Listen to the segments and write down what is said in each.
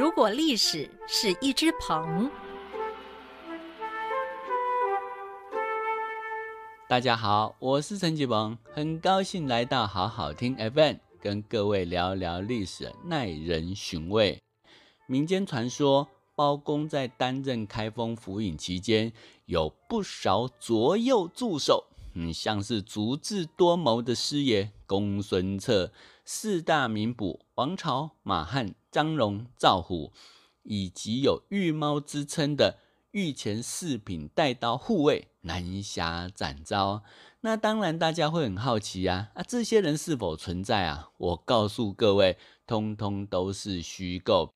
如果历史是一只鹏，大家好，我是陈启鹏，很高兴来到好好听 FM，跟各位聊聊历史，耐人寻味。民间传说，包公在担任开封府尹期间，有不少左右助手。嗯，像是足智多谋的师爷公孙策，四大名捕王朝、马汉、张荣、赵虎，以及有御猫之称的御前四品带刀护卫南侠展昭。那当然，大家会很好奇啊，啊，这些人是否存在啊？我告诉各位，通通都是虚构。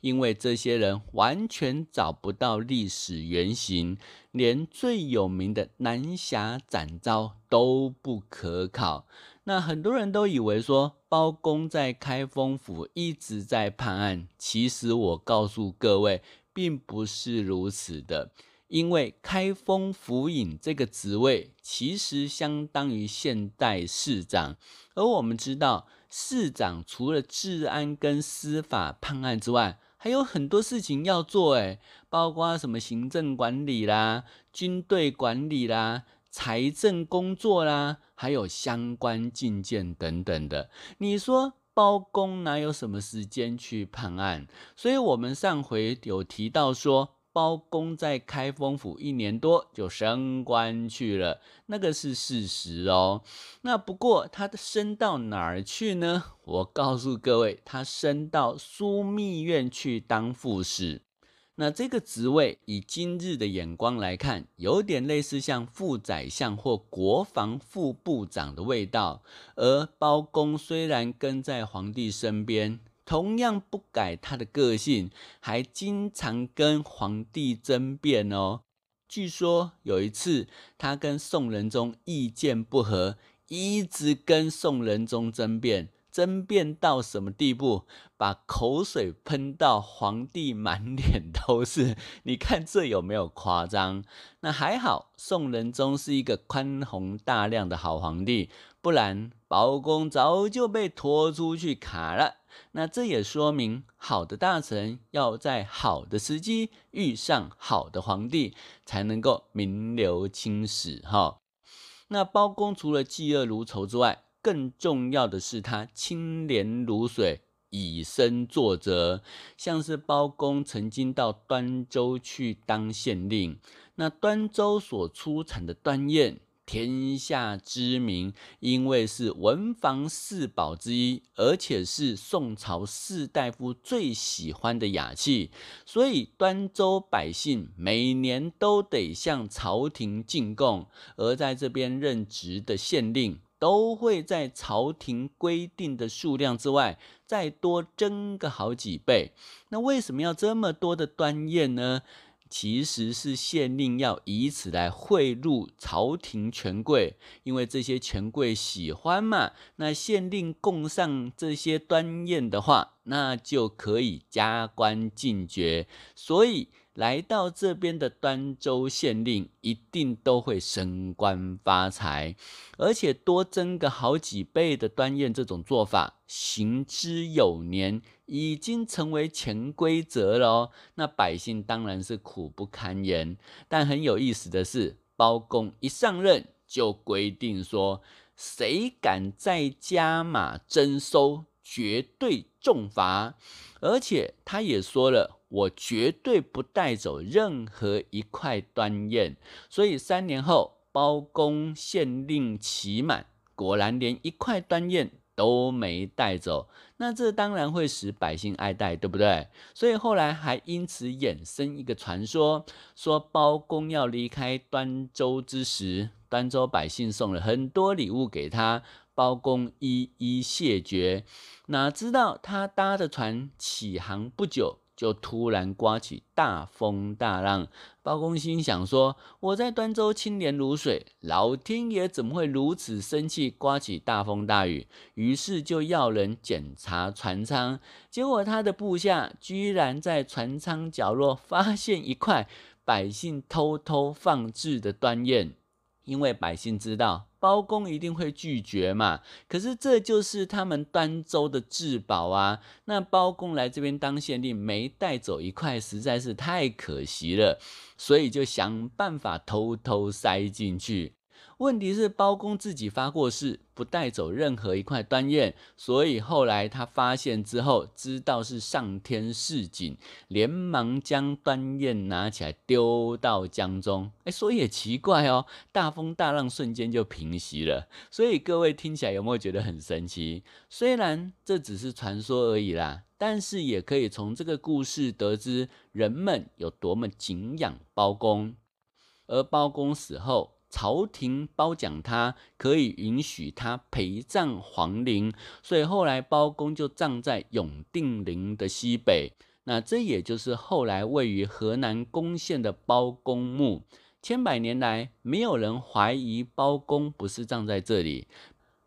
因为这些人完全找不到历史原型，连最有名的南侠展昭都不可考。那很多人都以为说包公在开封府一直在判案，其实我告诉各位，并不是如此的。因为开封府尹这个职位，其实相当于现代市长，而我们知道，市长除了治安跟司法判案之外，还有很多事情要做，诶，包括什么行政管理啦、军队管理啦、财政工作啦，还有相关进见等等的。你说包公哪有什么时间去判案？所以我们上回有提到说。包公在开封府一年多就升官去了，那个是事实哦。那不过他升到哪儿去呢？我告诉各位，他升到枢密院去当副使。那这个职位以今日的眼光来看，有点类似像副宰相或国防副部长的味道。而包公虽然跟在皇帝身边。同样不改他的个性，还经常跟皇帝争辩哦。据说有一次，他跟宋仁宗意见不合，一直跟宋仁宗争辩，争辩到什么地步？把口水喷到皇帝满脸都是。你看这有没有夸张？那还好，宋仁宗是一个宽宏大量的好皇帝，不然包公早就被拖出去砍了。那这也说明，好的大臣要在好的时机遇上好的皇帝，才能够名留青史哈。那包公除了嫉恶如仇之外，更重要的是他清廉如水，以身作则。像是包公曾经到端州去当县令，那端州所出产的端砚。天下知名，因为是文房四宝之一，而且是宋朝士大夫最喜欢的雅器，所以端州百姓每年都得向朝廷进贡，而在这边任职的县令都会在朝廷规定的数量之外再多征个好几倍。那为什么要这么多的端砚呢？其实是县令要以此来贿赂朝廷权贵，因为这些权贵喜欢嘛。那县令供上这些端砚的话，那就可以加官进爵。所以。来到这边的端州县令一定都会升官发财，而且多征个好几倍的端砚，这种做法行之有年，已经成为潜规则了哦。那百姓当然是苦不堪言。但很有意思的是，包公一上任就规定说，谁敢再加码征收，绝对重罚。而且他也说了。我绝对不带走任何一块端砚，所以三年后，包公县令期满，果然连一块端砚都没带走。那这当然会使百姓爱戴，对不对？所以后来还因此衍生一个传说，说包公要离开端州之时，端州百姓送了很多礼物给他，包公一一谢绝。哪知道他搭的船起航不久。就突然刮起大风大浪，包公心想说：“我在端州清廉如水，老天爷怎么会如此生气，刮起大风大雨？”于是就要人检查船舱，结果他的部下居然在船舱角落发现一块百姓偷偷放置的端砚。因为百姓知道包公一定会拒绝嘛，可是这就是他们端州的至宝啊。那包公来这边当县令，没带走一块，实在是太可惜了，所以就想办法偷偷塞进去。问题是包公自己发过誓，不带走任何一块端砚，所以后来他发现之后，知道是上天示警，连忙将端砚拿起来丢到江中。哎，说也奇怪哦，大风大浪瞬间就平息了。所以各位听起来有没有觉得很神奇？虽然这只是传说而已啦，但是也可以从这个故事得知人们有多么敬仰包公。而包公死后，朝廷褒奖他，可以允许他陪葬皇陵，所以后来包公就葬在永定陵的西北。那这也就是后来位于河南巩县的包公墓。千百年来，没有人怀疑包公不是葬在这里。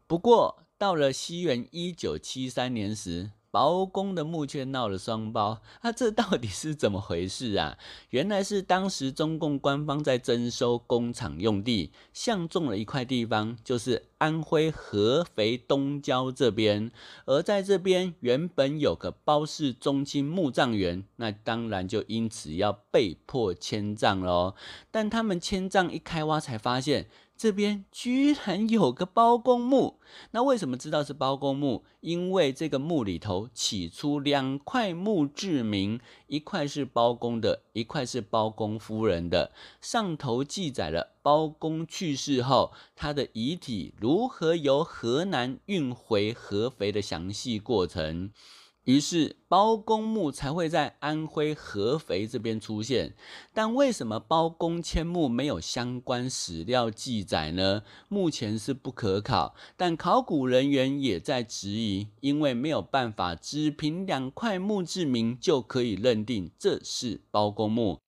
不过，到了西元一九七三年时，包公的墓却闹了双包，啊、这到底是怎么回事啊？原来是当时中共官方在征收工厂用地，相中了一块地方，就是安徽合肥东郊这边。而在这边原本有个包氏宗亲墓葬园，那当然就因此要被迫迁葬喽。但他们迁葬一开挖，才发现。这边居然有个包公墓，那为什么知道是包公墓？因为这个墓里头起出两块墓志铭，一块是包公的，一块是包公夫人的。上头记载了包公去世后，他的遗体如何由河南运回合肥的详细过程。于是包公墓才会在安徽合肥这边出现，但为什么包公迁墓没有相关史料记载呢？目前是不可考，但考古人员也在质疑，因为没有办法只凭两块墓志铭就可以认定这是包公墓。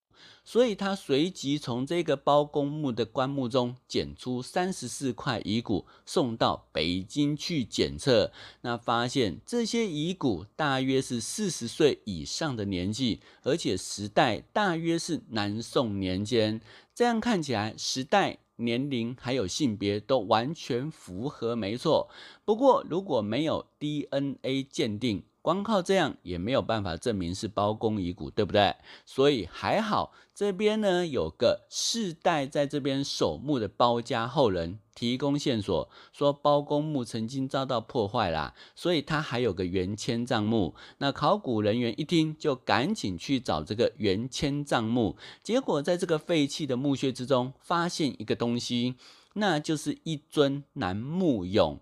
所以他随即从这个包公墓的棺木中捡出三十四块遗骨，送到北京去检测。那发现这些遗骨大约是四十岁以上的年纪，而且时代大约是南宋年间。这样看起来，时代、年龄还有性别都完全符合，没错。不过如果没有 DNA 鉴定，光靠这样也没有办法证明是包公遗骨，对不对？所以还好，这边呢有个世代在这边守墓的包家后人提供线索，说包公墓曾经遭到破坏啦，所以他还有个原迁葬墓。那考古人员一听，就赶紧去找这个原迁葬墓，结果在这个废弃的墓穴之中，发现一个东西，那就是一尊楠木俑。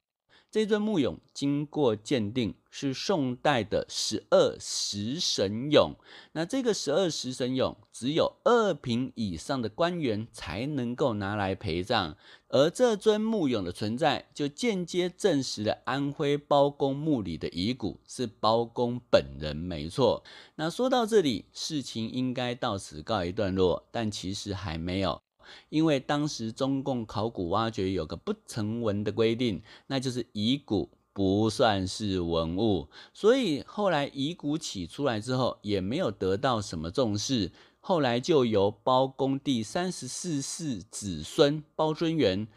这尊木俑经过鉴定是宋代的十二时神俑，那这个十二时神俑只有二品以上的官员才能够拿来陪葬，而这尊木俑的存在就间接证实了安徽包公墓里的遗骨是包公本人没错。那说到这里，事情应该到此告一段落，但其实还没有。因为当时中共考古挖掘有个不成文的规定，那就是遗骨不算是文物，所以后来遗骨起出来之后，也没有得到什么重视。后来就由包公第三十四世子孙包尊元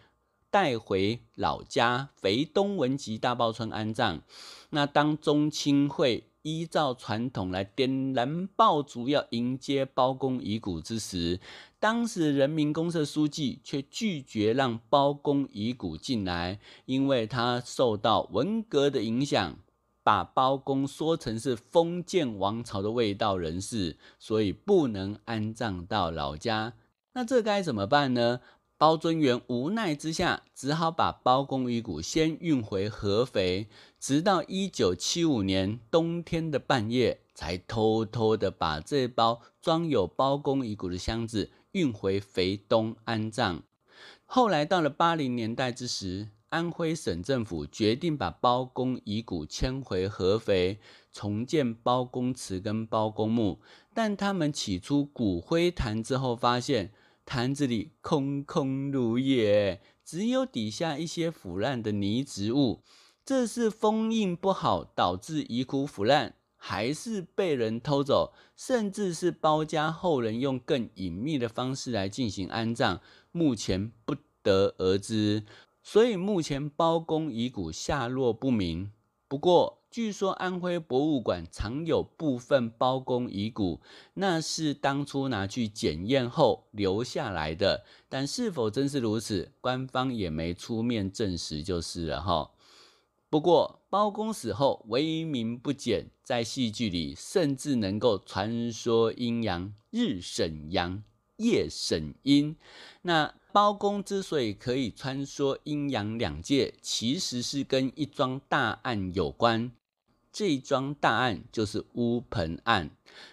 带回老家肥东文集大报村安葬。那当中亲会。依照传统来点燃爆竹，要迎接包公遗骨之时，当时人民公社书记却拒绝让包公遗骨进来，因为他受到文革的影响，把包公说成是封建王朝的卫道人士，所以不能安葬到老家。那这该怎么办呢？包尊元无奈之下，只好把包公遗骨先运回合肥，直到一九七五年冬天的半夜，才偷偷的把这包装有包公遗骨的箱子运回肥东安葬。后来到了八零年代之时，安徽省政府决定把包公遗骨迁回合肥，重建包公祠跟包公墓，但他们起出骨灰坛之后，发现。坛子里空空如也，只有底下一些腐烂的泥植物。这是封印不好导致遗骨腐烂，还是被人偷走，甚至是包家后人用更隐秘的方式来进行安葬？目前不得而知。所以目前包公遗骨下落不明。不过，据说安徽博物馆藏有部分包公遗骨，那是当初拿去检验后留下来的。但是否真是如此，官方也没出面证实，就是了哈。不过，包公死后威名不减，在戏剧里甚至能够传说阴阳，日审阳，夜审阴。那包公之所以可以穿梭阴阳两界，其实是跟一桩大案有关。这一桩大案就是乌盆案。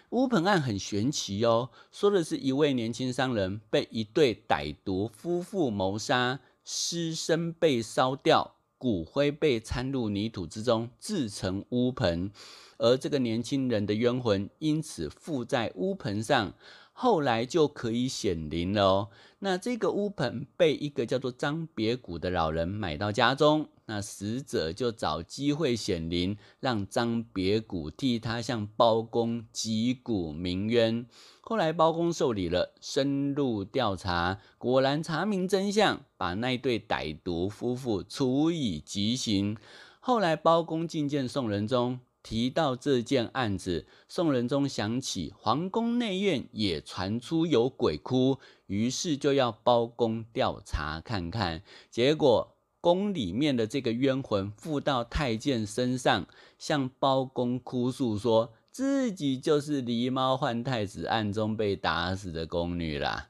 乌盆案很玄奇哦，说的是一位年轻商人被一对歹毒夫妇谋杀，尸身被烧掉，骨灰被掺入泥土之中，制成乌盆，而这个年轻人的冤魂因此附在乌盆上。后来就可以显灵了哦。那这个乌盆被一个叫做张别谷的老人买到家中，那死者就找机会显灵，让张别谷替他向包公击鼓鸣冤。后来包公受理了，深入调查，果然查明真相，把那对歹毒夫妇处以极刑。后来包公觐见宋仁宗。提到这件案子，宋仁宗想起皇宫内院也传出有鬼哭，于是就要包公调查看看。结果宫里面的这个冤魂附到太监身上，向包公哭诉说自己就是狸猫换太子案中被打死的宫女啦。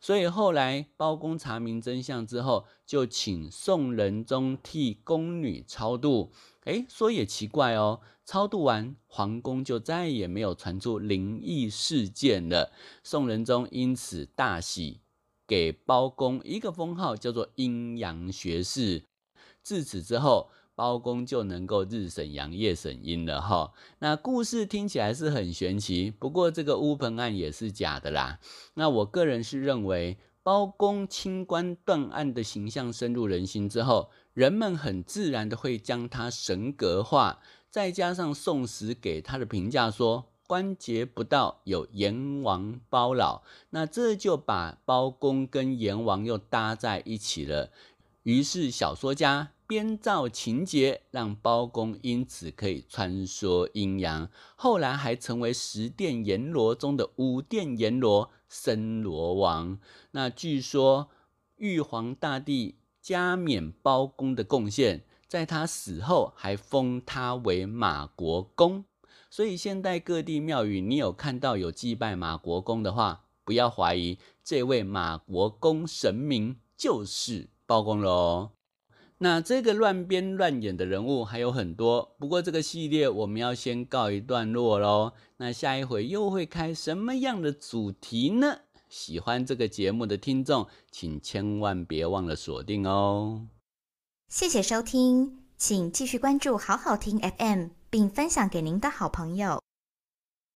所以后来包公查明真相之后，就请宋仁宗替宫女超度。诶，说也奇怪哦。超度完，皇宫就再也没有传出灵异事件了。宋仁宗因此大喜，给包公一个封号，叫做阴阳学士。自此之后，包公就能够日审阳，夜审阴了哈。那故事听起来是很玄奇，不过这个乌盆案也是假的啦。那我个人是认为，包公清官断案的形象深入人心之后，人们很自然的会将他神格化。再加上《宋史》给他的评价说，关节不到，有阎王包老，那这就把包公跟阎王又搭在一起了。于是小说家编造情节，让包公因此可以穿梭阴阳，后来还成为十殿阎罗中的五殿阎罗森罗王。那据说玉皇大帝加冕包公的贡献。在他死后，还封他为马国公，所以现代各地庙宇，你有看到有祭拜马国公的话，不要怀疑，这位马国公神明就是包公喽。那这个乱编乱演的人物还有很多，不过这个系列我们要先告一段落喽。那下一回又会开什么样的主题呢？喜欢这个节目的听众，请千万别忘了锁定哦。谢谢收听，请继续关注好好听 FM，并分享给您的好朋友。